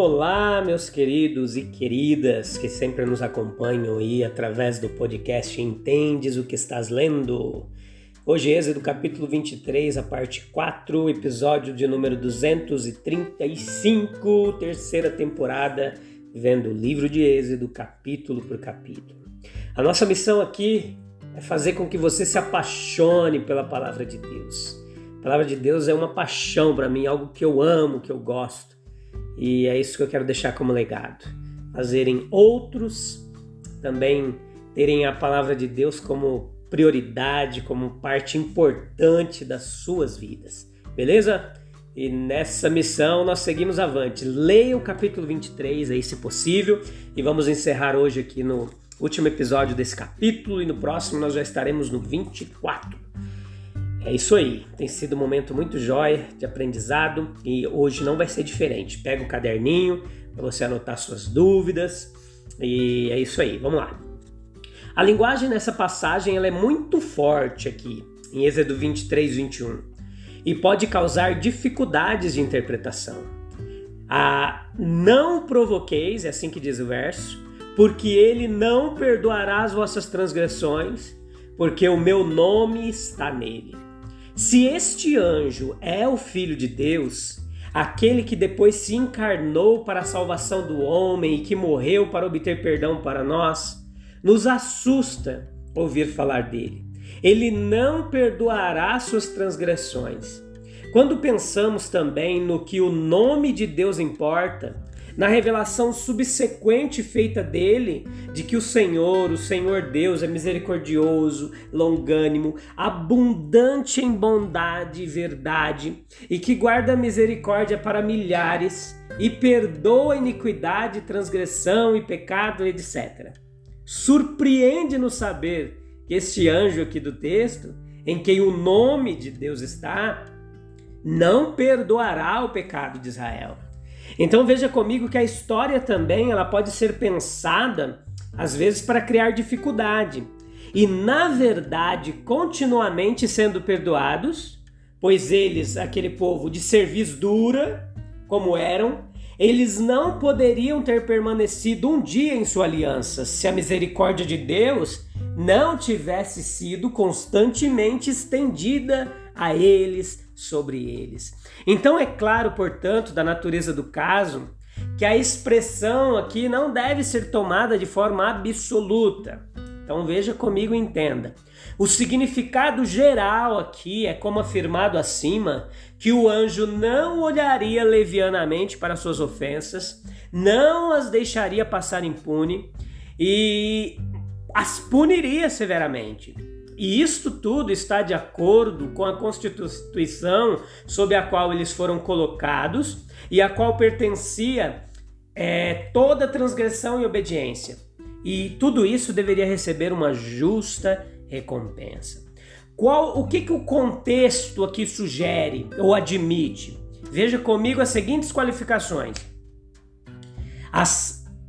Olá, meus queridos e queridas que sempre nos acompanham aí através do podcast Entendes o que estás lendo. Hoje, Êxodo capítulo 23, a parte 4, episódio de número 235, terceira temporada, vendo o livro de Êxodo capítulo por capítulo. A nossa missão aqui é fazer com que você se apaixone pela palavra de Deus. A palavra de Deus é uma paixão para mim, algo que eu amo, que eu gosto. E é isso que eu quero deixar como legado. Fazerem outros também terem a palavra de Deus como prioridade, como parte importante das suas vidas. Beleza? E nessa missão nós seguimos avante. Leia o capítulo 23 aí, se possível, e vamos encerrar hoje aqui no último episódio desse capítulo e no próximo nós já estaremos no 24. É isso aí, tem sido um momento muito jóia de aprendizado e hoje não vai ser diferente. Pega o caderninho para você anotar suas dúvidas e é isso aí, vamos lá. A linguagem nessa passagem ela é muito forte aqui, em Êxodo 23, 21, e pode causar dificuldades de interpretação. A não provoqueis, é assim que diz o verso, porque ele não perdoará as vossas transgressões, porque o meu nome está nele. Se este anjo é o Filho de Deus, aquele que depois se encarnou para a salvação do homem e que morreu para obter perdão para nós, nos assusta ouvir falar dele. Ele não perdoará suas transgressões. Quando pensamos também no que o nome de Deus importa, na revelação subsequente feita dele de que o Senhor, o Senhor Deus, é misericordioso, longânimo, abundante em bondade e verdade, e que guarda misericórdia para milhares e perdoa iniquidade, transgressão e pecado, etc. Surpreende-nos saber que este anjo aqui do texto, em quem o nome de Deus está, não perdoará o pecado de Israel então veja comigo que a história também ela pode ser pensada às vezes para criar dificuldade e na verdade continuamente sendo perdoados, pois eles, aquele povo de cerviz dura, como eram, eles não poderiam ter permanecido um dia em sua aliança se a misericórdia de Deus não tivesse sido constantemente estendida a eles, sobre eles. Então é claro, portanto, da natureza do caso, que a expressão aqui não deve ser tomada de forma absoluta. Então veja comigo e entenda. O significado geral aqui é como afirmado acima, que o anjo não olharia levianamente para suas ofensas, não as deixaria passar impune e as puniria severamente. E isto tudo está de acordo com a Constituição sob a qual eles foram colocados e a qual pertencia é, toda transgressão e obediência. E tudo isso deveria receber uma justa recompensa. Qual, o que, que o contexto aqui sugere ou admite? Veja comigo as seguintes qualificações. As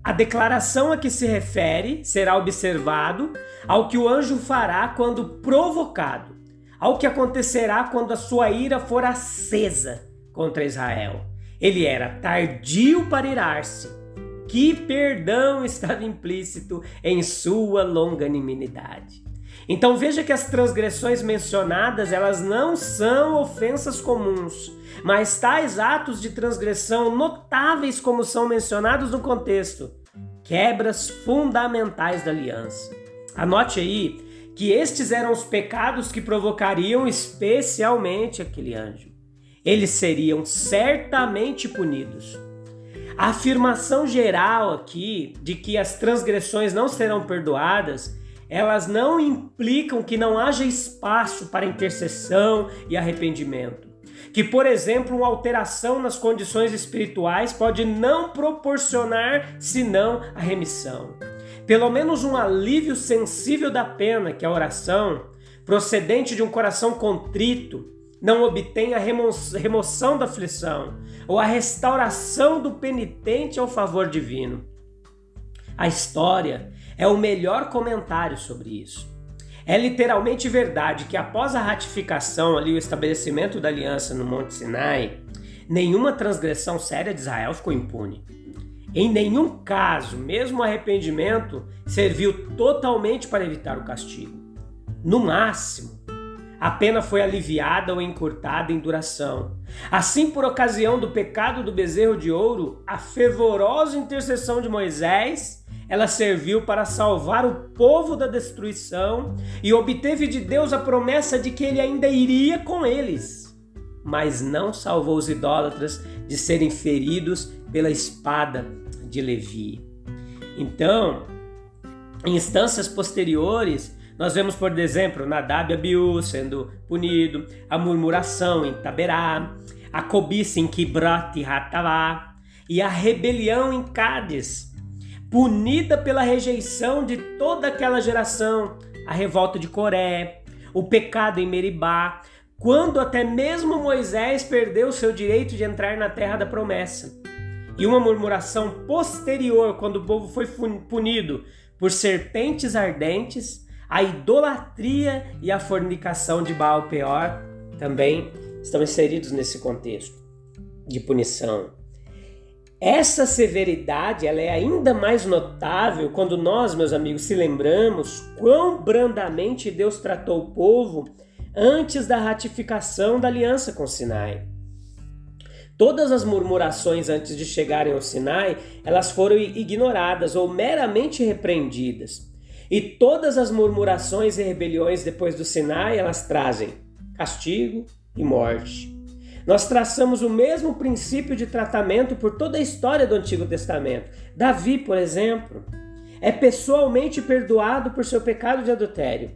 a declaração a que se refere será observado ao que o anjo fará quando provocado, ao que acontecerá quando a sua ira for acesa contra Israel. Ele era tardio para irar-se. Que perdão estava implícito em sua longanimidade. Então veja que as transgressões mencionadas, elas não são ofensas comuns, mas tais atos de transgressão notáveis como são mencionados no contexto, quebras fundamentais da aliança. Anote aí que estes eram os pecados que provocariam especialmente aquele anjo. Eles seriam certamente punidos. A afirmação geral aqui de que as transgressões não serão perdoadas elas não implicam que não haja espaço para intercessão e arrependimento. Que, por exemplo, uma alteração nas condições espirituais pode não proporcionar senão a remissão. Pelo menos um alívio sensível da pena, que é a oração, procedente de um coração contrito, não obtém a remoção da aflição ou a restauração do penitente ao favor divino. A história é o melhor comentário sobre isso. É literalmente verdade que após a ratificação ali o estabelecimento da aliança no Monte Sinai, nenhuma transgressão séria de Israel ficou impune. Em nenhum caso, mesmo o arrependimento serviu totalmente para evitar o castigo. No máximo, a pena foi aliviada ou encurtada em duração. Assim, por ocasião do pecado do bezerro de ouro, a fervorosa intercessão de Moisés ela serviu para salvar o povo da destruição e obteve de Deus a promessa de que ele ainda iria com eles. Mas não salvou os idólatras de serem feridos pela espada de Levi. Então, em instâncias posteriores, nós vemos, por exemplo, Nadab e Abiú sendo punido, a murmuração em Taberá, a cobiça em Kibrat e Hatavá, e a rebelião em Cádiz, punida pela rejeição de toda aquela geração, a revolta de Coré, o pecado em Meribá, quando até mesmo Moisés perdeu seu direito de entrar na terra da promessa. E uma murmuração posterior, quando o povo foi punido por serpentes ardentes, a idolatria e a fornicação de Baal Peor também estão inseridos nesse contexto de punição. Essa severidade ela é ainda mais notável quando nós, meus amigos, se lembramos quão brandamente Deus tratou o povo antes da ratificação da aliança com Sinai. Todas as murmurações antes de chegarem ao Sinai, elas foram ignoradas ou meramente repreendidas. E todas as murmurações e rebeliões depois do Sinai, elas trazem castigo e morte. Nós traçamos o mesmo princípio de tratamento por toda a história do Antigo Testamento. Davi, por exemplo, é pessoalmente perdoado por seu pecado de adultério,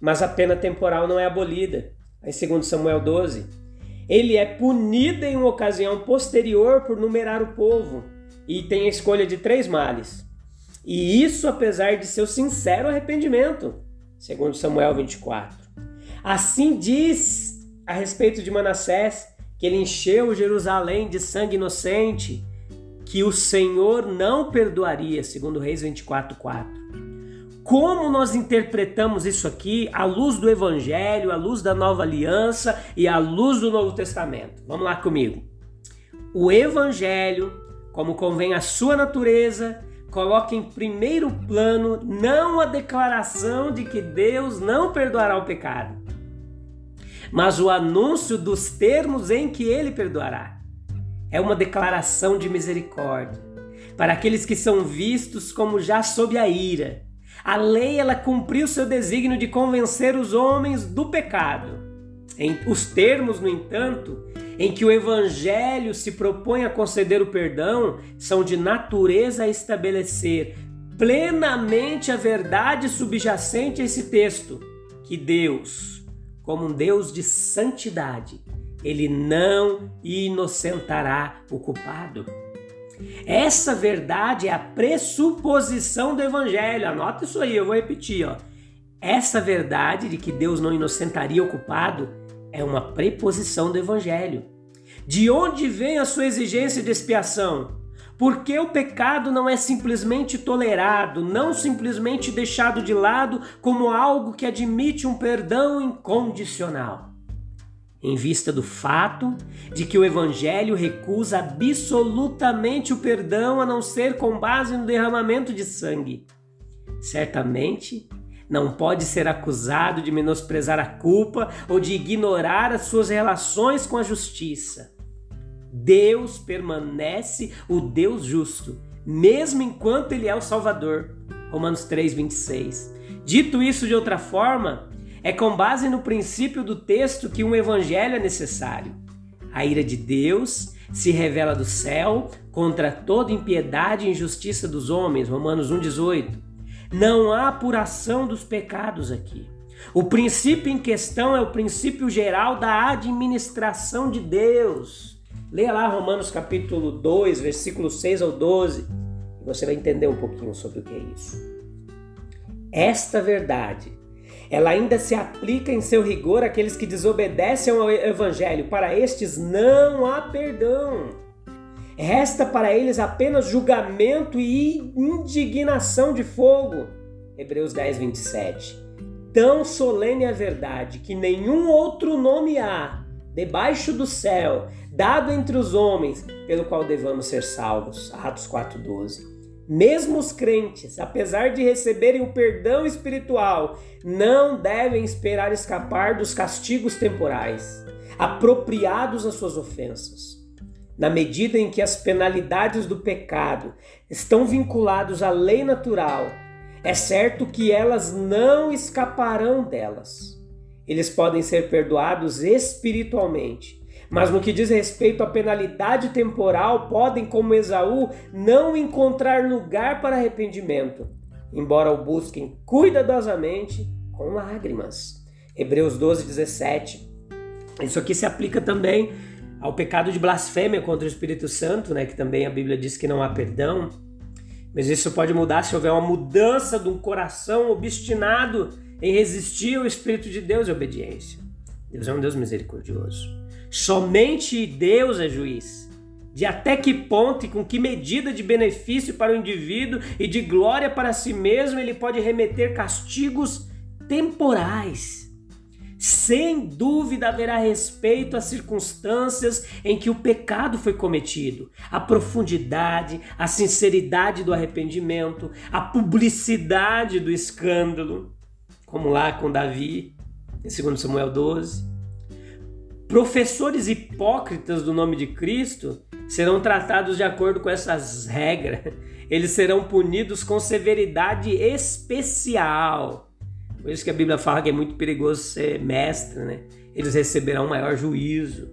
mas a pena temporal não é abolida. Em 2 Samuel 12, ele é punido em uma ocasião posterior por numerar o povo e tem a escolha de três males. E isso apesar de seu sincero arrependimento, segundo Samuel 24. Assim diz a respeito de Manassés que ele encheu Jerusalém de sangue inocente, que o Senhor não perdoaria, segundo Reis 24:4. Como nós interpretamos isso aqui à luz do Evangelho, à luz da Nova Aliança e à luz do Novo Testamento? Vamos lá comigo. O Evangelho, como convém à sua natureza, coloca em primeiro plano não a declaração de que Deus não perdoará o pecado, mas o anúncio dos termos em que ele perdoará. É uma declaração de misericórdia para aqueles que são vistos como já sob a ira. A lei ela cumpriu seu desígnio de convencer os homens do pecado. Em os termos, no entanto, em que o evangelho se propõe a conceder o perdão são de natureza a estabelecer plenamente a verdade subjacente a esse texto, que Deus, como um Deus de santidade, ele não inocentará o culpado. Essa verdade é a pressuposição do evangelho. Anota isso aí, eu vou repetir, ó. Essa verdade de que Deus não inocentaria o culpado é uma preposição do evangelho. De onde vem a sua exigência de expiação? Porque o pecado não é simplesmente tolerado, não simplesmente deixado de lado como algo que admite um perdão incondicional. Em vista do fato de que o Evangelho recusa absolutamente o perdão a não ser com base no derramamento de sangue. Certamente, não pode ser acusado de menosprezar a culpa ou de ignorar as suas relações com a justiça. Deus permanece o Deus justo, mesmo enquanto ele é o Salvador. Romanos 3:26. Dito isso de outra forma, é com base no princípio do texto que um evangelho é necessário. A ira de Deus se revela do céu contra toda impiedade e injustiça dos homens. Romanos 1:18. Não há apuração dos pecados aqui. O princípio em questão é o princípio geral da administração de Deus. Leia lá Romanos capítulo 2, versículo 6 ao 12, e você vai entender um pouquinho sobre o que é isso. Esta verdade, ela ainda se aplica em seu rigor àqueles que desobedecem ao evangelho. Para estes não há perdão. Resta para eles apenas julgamento e indignação de fogo. Hebreus 10, 27. Tão solene é a verdade que nenhum outro nome há debaixo do céu, dado entre os homens, pelo qual devamos ser salvos. Atos 4:12. Mesmo os crentes, apesar de receberem o perdão espiritual, não devem esperar escapar dos castigos temporais, apropriados às suas ofensas. Na medida em que as penalidades do pecado estão vinculados à lei natural, é certo que elas não escaparão delas. Eles podem ser perdoados espiritualmente, mas no que diz respeito à penalidade temporal, podem, como Esaú, não encontrar lugar para arrependimento, embora o busquem cuidadosamente com lágrimas. Hebreus 12, 17. Isso aqui se aplica também ao pecado de blasfêmia contra o Espírito Santo, né, que também a Bíblia diz que não há perdão. Mas isso pode mudar se houver uma mudança de um coração obstinado em resistir ao Espírito de Deus e obediência. Deus é um Deus misericordioso. Somente Deus é juiz. De até que ponto e com que medida de benefício para o indivíduo e de glória para si mesmo ele pode remeter castigos temporais sem dúvida haverá respeito às circunstâncias em que o pecado foi cometido, a profundidade, a sinceridade do arrependimento, a publicidade do escândalo, como lá com Davi, em 2 Samuel 12. Professores hipócritas do nome de Cristo serão tratados de acordo com essas regras. Eles serão punidos com severidade especial por isso que a Bíblia fala que é muito perigoso ser mestre, né? Eles receberão maior juízo.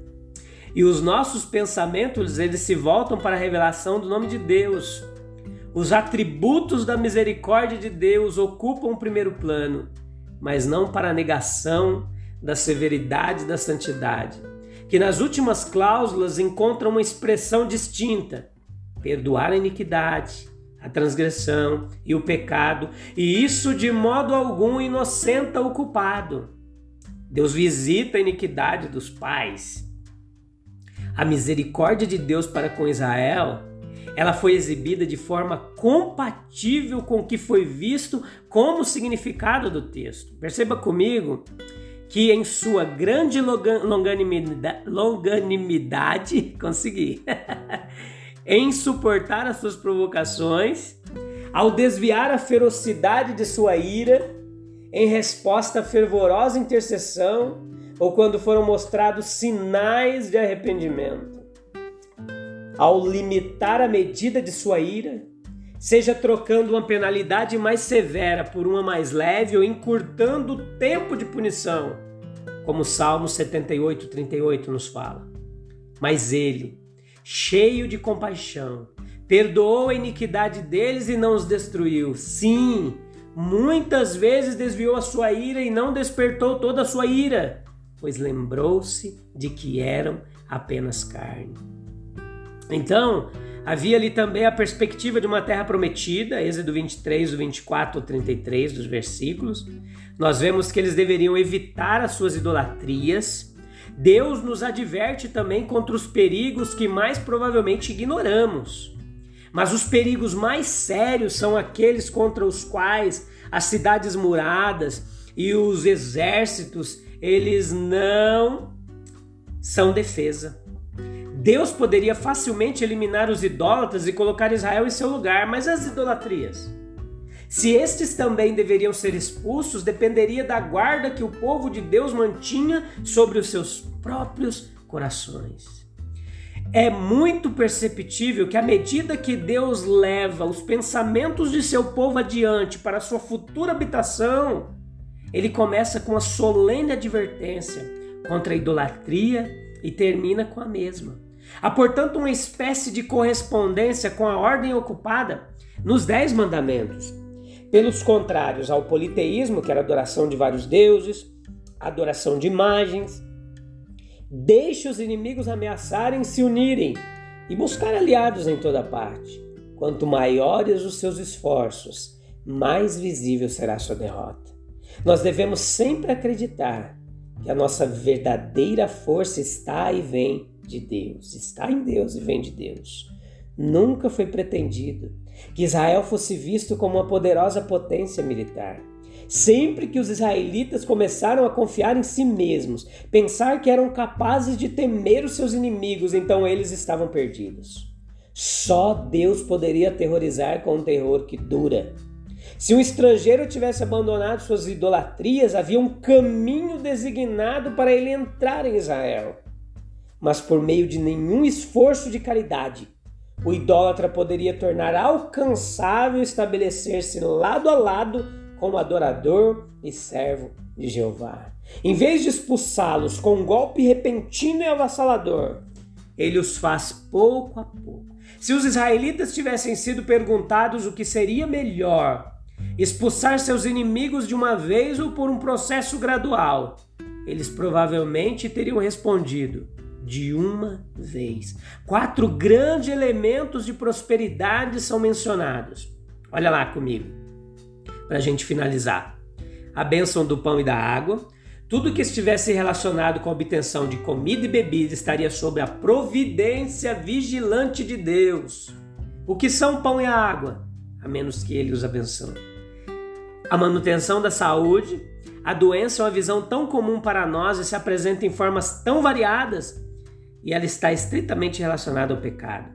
E os nossos pensamentos, eles se voltam para a revelação do nome de Deus. Os atributos da misericórdia de Deus ocupam o primeiro plano, mas não para a negação da severidade da santidade, que nas últimas cláusulas encontram uma expressão distinta: perdoar a iniquidade, a transgressão e o pecado, e isso de modo algum inocenta o culpado. Deus visita a iniquidade dos pais. A misericórdia de Deus para com Israel, ela foi exibida de forma compatível com o que foi visto como significado do texto. Perceba comigo que em sua grande longanimidade, longanimidade consegui. em suportar as suas provocações, ao desviar a ferocidade de sua ira, em resposta à fervorosa intercessão, ou quando foram mostrados sinais de arrependimento. Ao limitar a medida de sua ira, seja trocando uma penalidade mais severa por uma mais leve ou encurtando o tempo de punição, como o Salmo 78, 38 nos fala. Mas ele, cheio de compaixão, perdoou a iniquidade deles e não os destruiu. Sim, muitas vezes desviou a sua ira e não despertou toda a sua ira, pois lembrou-se de que eram apenas carne. Então, havia ali também a perspectiva de uma terra prometida, Êxodo 23, 24 ao 33 dos versículos. Nós vemos que eles deveriam evitar as suas idolatrias, Deus nos adverte também contra os perigos que mais provavelmente ignoramos. Mas os perigos mais sérios são aqueles contra os quais as cidades muradas e os exércitos, eles não são defesa. Deus poderia facilmente eliminar os idólatras e colocar Israel em seu lugar, mas as idolatrias? Se estes também deveriam ser expulsos, dependeria da guarda que o povo de Deus mantinha sobre os seus próprios corações. É muito perceptível que, à medida que Deus leva os pensamentos de seu povo adiante para sua futura habitação, ele começa com a solene advertência contra a idolatria e termina com a mesma. Há, portanto, uma espécie de correspondência com a ordem ocupada nos Dez Mandamentos pelos contrários ao politeísmo, que era adoração de vários deuses, adoração de imagens. Deixe os inimigos ameaçarem se unirem e buscar aliados em toda parte. Quanto maiores os seus esforços, mais visível será sua derrota. Nós devemos sempre acreditar que a nossa verdadeira força está e vem de Deus, está em Deus e vem de Deus. Nunca foi pretendido que Israel fosse visto como uma poderosa potência militar. Sempre que os israelitas começaram a confiar em si mesmos, pensar que eram capazes de temer os seus inimigos, então eles estavam perdidos. Só Deus poderia aterrorizar com um terror que dura. Se um estrangeiro tivesse abandonado suas idolatrias, havia um caminho designado para ele entrar em Israel. Mas por meio de nenhum esforço de caridade, o idólatra poderia tornar alcançável estabelecer-se lado a lado como adorador e servo de Jeová. Em vez de expulsá-los com um golpe repentino e avassalador, ele os faz pouco a pouco. Se os israelitas tivessem sido perguntados o que seria melhor, expulsar seus inimigos de uma vez ou por um processo gradual, eles provavelmente teriam respondido: de uma vez. Quatro grandes elementos de prosperidade são mencionados. Olha lá comigo, para a gente finalizar: a bênção do pão e da água. Tudo que estivesse relacionado com a obtenção de comida e bebida estaria sob a providência vigilante de Deus. O que são pão e água? A menos que Ele os abençoe. A manutenção da saúde. A doença é uma visão tão comum para nós e se apresenta em formas tão variadas e ela está estritamente relacionada ao pecado.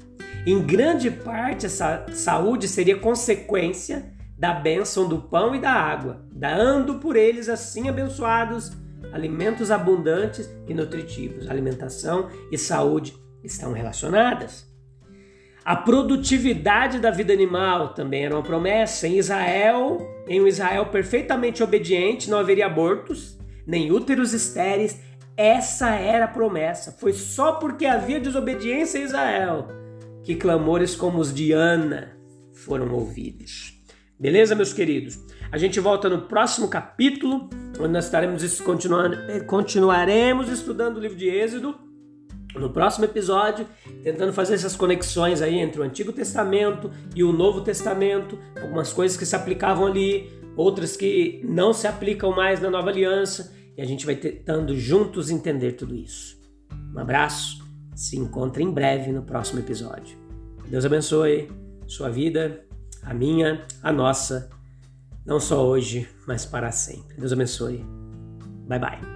Em grande parte, essa saúde seria consequência da bênção do pão e da água, dando por eles assim abençoados alimentos abundantes e nutritivos. Alimentação e saúde estão relacionadas. A produtividade da vida animal também era uma promessa. Em Israel, em um Israel perfeitamente obediente, não haveria abortos, nem úteros estéreis essa era a promessa. Foi só porque havia desobediência em Israel que clamores como os de Ana foram ouvidos. Beleza, meus queridos? A gente volta no próximo capítulo, onde nós estaremos continuando, eh, continuaremos estudando o livro de Êxodo. No próximo episódio, tentando fazer essas conexões aí entre o Antigo Testamento e o Novo Testamento, algumas coisas que se aplicavam ali, outras que não se aplicam mais na Nova Aliança e a gente vai tentando juntos entender tudo isso. Um abraço, se encontra em breve no próximo episódio. Deus abençoe sua vida, a minha, a nossa, não só hoje, mas para sempre. Deus abençoe. Bye bye.